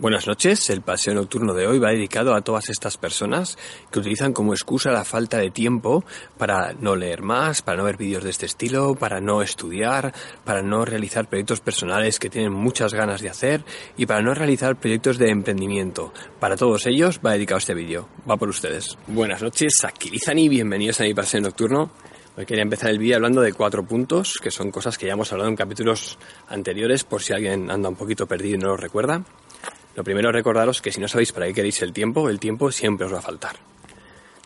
Buenas noches. El paseo nocturno de hoy va dedicado a todas estas personas que utilizan como excusa la falta de tiempo para no leer más, para no ver vídeos de este estilo, para no estudiar, para no realizar proyectos personales que tienen muchas ganas de hacer y para no realizar proyectos de emprendimiento. Para todos ellos va dedicado este vídeo. Va por ustedes. Buenas noches, aquí y bienvenidos a mi paseo nocturno. Hoy quería empezar el vídeo hablando de cuatro puntos, que son cosas que ya hemos hablado en capítulos anteriores, por si alguien anda un poquito perdido y no lo recuerda. Lo primero es recordaros que si no sabéis para qué queréis el tiempo, el tiempo siempre os va a faltar.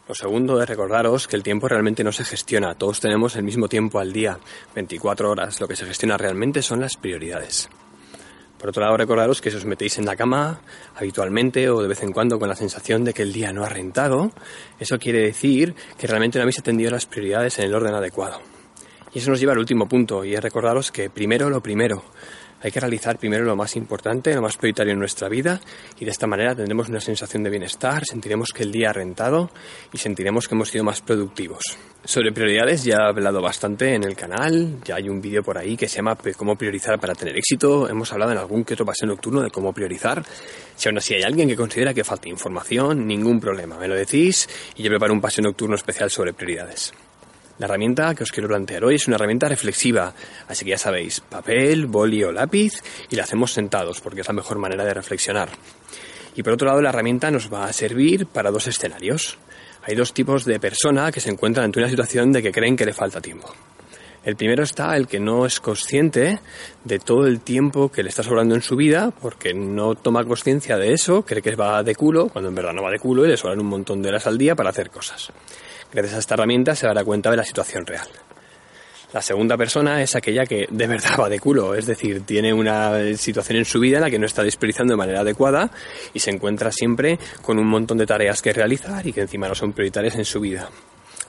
Lo segundo es recordaros que el tiempo realmente no se gestiona, todos tenemos el mismo tiempo al día, 24 horas, lo que se gestiona realmente son las prioridades. Por otro lado, recordaros que si os metéis en la cama habitualmente o de vez en cuando con la sensación de que el día no ha rentado, eso quiere decir que realmente no habéis atendido las prioridades en el orden adecuado. Y eso nos lleva al último punto, y es recordaros que primero lo primero, hay que realizar primero lo más importante, lo más prioritario en nuestra vida y de esta manera tendremos una sensación de bienestar, sentiremos que el día ha rentado y sentiremos que hemos sido más productivos. Sobre prioridades ya he hablado bastante en el canal, ya hay un vídeo por ahí que se llama cómo priorizar para tener éxito, hemos hablado en algún que otro paseo nocturno de cómo priorizar. Si aún así hay alguien que considera que falta información, ningún problema, me lo decís y yo preparo un paseo nocturno especial sobre prioridades. La herramienta que os quiero plantear hoy es una herramienta reflexiva, así que ya sabéis, papel, boli o lápiz y la hacemos sentados porque es la mejor manera de reflexionar. Y por otro lado, la herramienta nos va a servir para dos escenarios. Hay dos tipos de persona que se encuentran ante una situación de que creen que le falta tiempo. El primero está el que no es consciente de todo el tiempo que le está sobrando en su vida porque no toma conciencia de eso, cree que va de culo, cuando en verdad no va de culo y le sobran un montón de horas al día para hacer cosas. Gracias a esta herramienta se dará cuenta de la situación real. La segunda persona es aquella que de verdad va de culo, es decir, tiene una situación en su vida en la que no está desperdiciando de manera adecuada y se encuentra siempre con un montón de tareas que realizar y que encima no son prioritarias en su vida.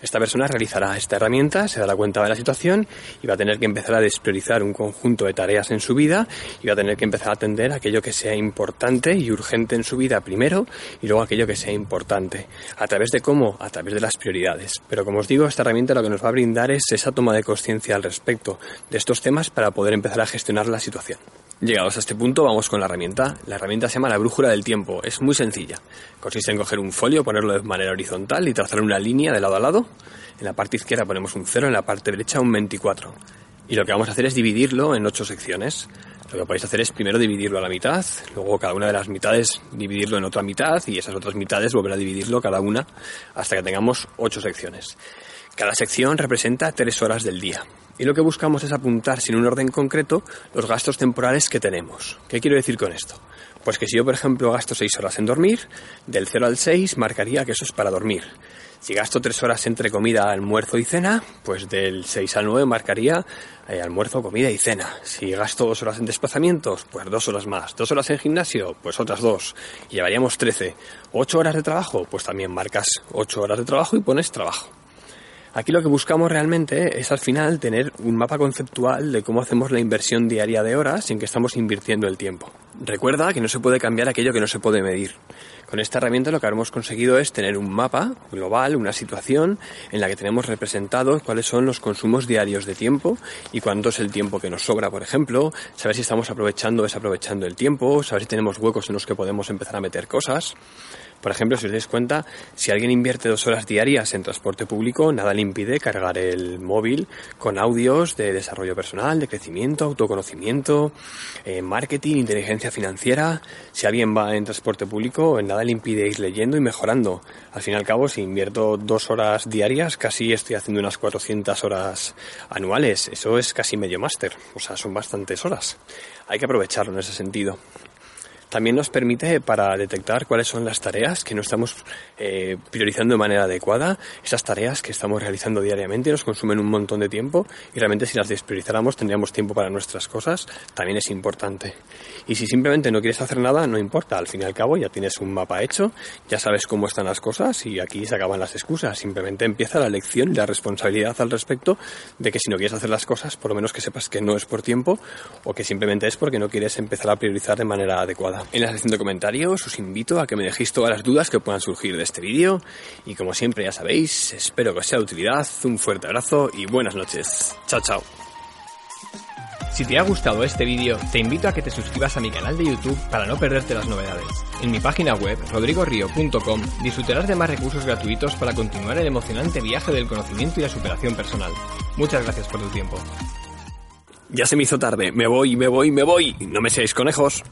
Esta persona realizará esta herramienta, se dará cuenta de la situación y va a tener que empezar a despriorizar un conjunto de tareas en su vida y va a tener que empezar a atender aquello que sea importante y urgente en su vida primero y luego aquello que sea importante. ¿A través de cómo? A través de las prioridades. Pero como os digo, esta herramienta lo que nos va a brindar es esa toma de conciencia al respecto de estos temas para poder empezar a gestionar la situación. Llegados a este punto, vamos con la herramienta. La herramienta se llama la brújula del tiempo. Es muy sencilla. Consiste en coger un folio, ponerlo de manera horizontal y trazar una línea de lado a lado. En la parte izquierda ponemos un 0, en la parte derecha un 24. Y lo que vamos a hacer es dividirlo en 8 secciones. Lo que podéis hacer es primero dividirlo a la mitad, luego cada una de las mitades dividirlo en otra mitad y esas otras mitades volver a dividirlo cada una hasta que tengamos 8 secciones. Cada sección representa 3 horas del día. Y lo que buscamos es apuntar sin un orden concreto los gastos temporales que tenemos. ¿Qué quiero decir con esto? Pues que si yo, por ejemplo, gasto 6 horas en dormir, del 0 al 6 marcaría que eso es para dormir. Si gasto 3 horas entre comida, almuerzo y cena, pues del 6 al 9 marcaría eh, almuerzo, comida y cena. Si gasto 2 horas en desplazamientos, pues 2 horas más. 2 horas en gimnasio, pues otras 2. Y llevaríamos 13. 8 horas de trabajo, pues también marcas 8 horas de trabajo y pones trabajo. Aquí lo que buscamos realmente es al final tener un mapa conceptual de cómo hacemos la inversión diaria de horas sin que estamos invirtiendo el tiempo. Recuerda que no se puede cambiar aquello que no se puede medir. Con esta herramienta lo que hemos conseguido es tener un mapa global, una situación en la que tenemos representados cuáles son los consumos diarios de tiempo y cuánto es el tiempo que nos sobra, por ejemplo, saber si estamos aprovechando o desaprovechando el tiempo, saber si tenemos huecos en los que podemos empezar a meter cosas. Por ejemplo, si os dais cuenta, si alguien invierte dos horas diarias en transporte público, nada le impide cargar el móvil con audios de desarrollo personal, de crecimiento, autoconocimiento, eh, marketing, inteligencia financiera. Si alguien va en transporte público, nada le impide ir leyendo y mejorando. Al fin y al cabo, si invierto dos horas diarias, casi estoy haciendo unas 400 horas anuales. Eso es casi medio máster. O sea, son bastantes horas. Hay que aprovecharlo en ese sentido. También nos permite para detectar cuáles son las tareas que no estamos eh, priorizando de manera adecuada, esas tareas que estamos realizando diariamente nos consumen un montón de tiempo y realmente si las despriorizáramos tendríamos tiempo para nuestras cosas, también es importante. Y si simplemente no quieres hacer nada, no importa, al fin y al cabo ya tienes un mapa hecho, ya sabes cómo están las cosas y aquí se acaban las excusas, simplemente empieza la lección y la responsabilidad al respecto de que si no quieres hacer las cosas, por lo menos que sepas que no es por tiempo o que simplemente es porque no quieres empezar a priorizar de manera adecuada. En la sección de comentarios os invito a que me dejéis todas las dudas que puedan surgir de este vídeo y como siempre ya sabéis, espero que os sea de utilidad, un fuerte abrazo y buenas noches. Chao, chao. Si te ha gustado este vídeo, te invito a que te suscribas a mi canal de YouTube para no perderte las novedades. En mi página web, rodrigorio.com, disfrutarás de más recursos gratuitos para continuar el emocionante viaje del conocimiento y la superación personal. Muchas gracias por tu tiempo. Ya se me hizo tarde, me voy, me voy, me voy. No me seáis conejos.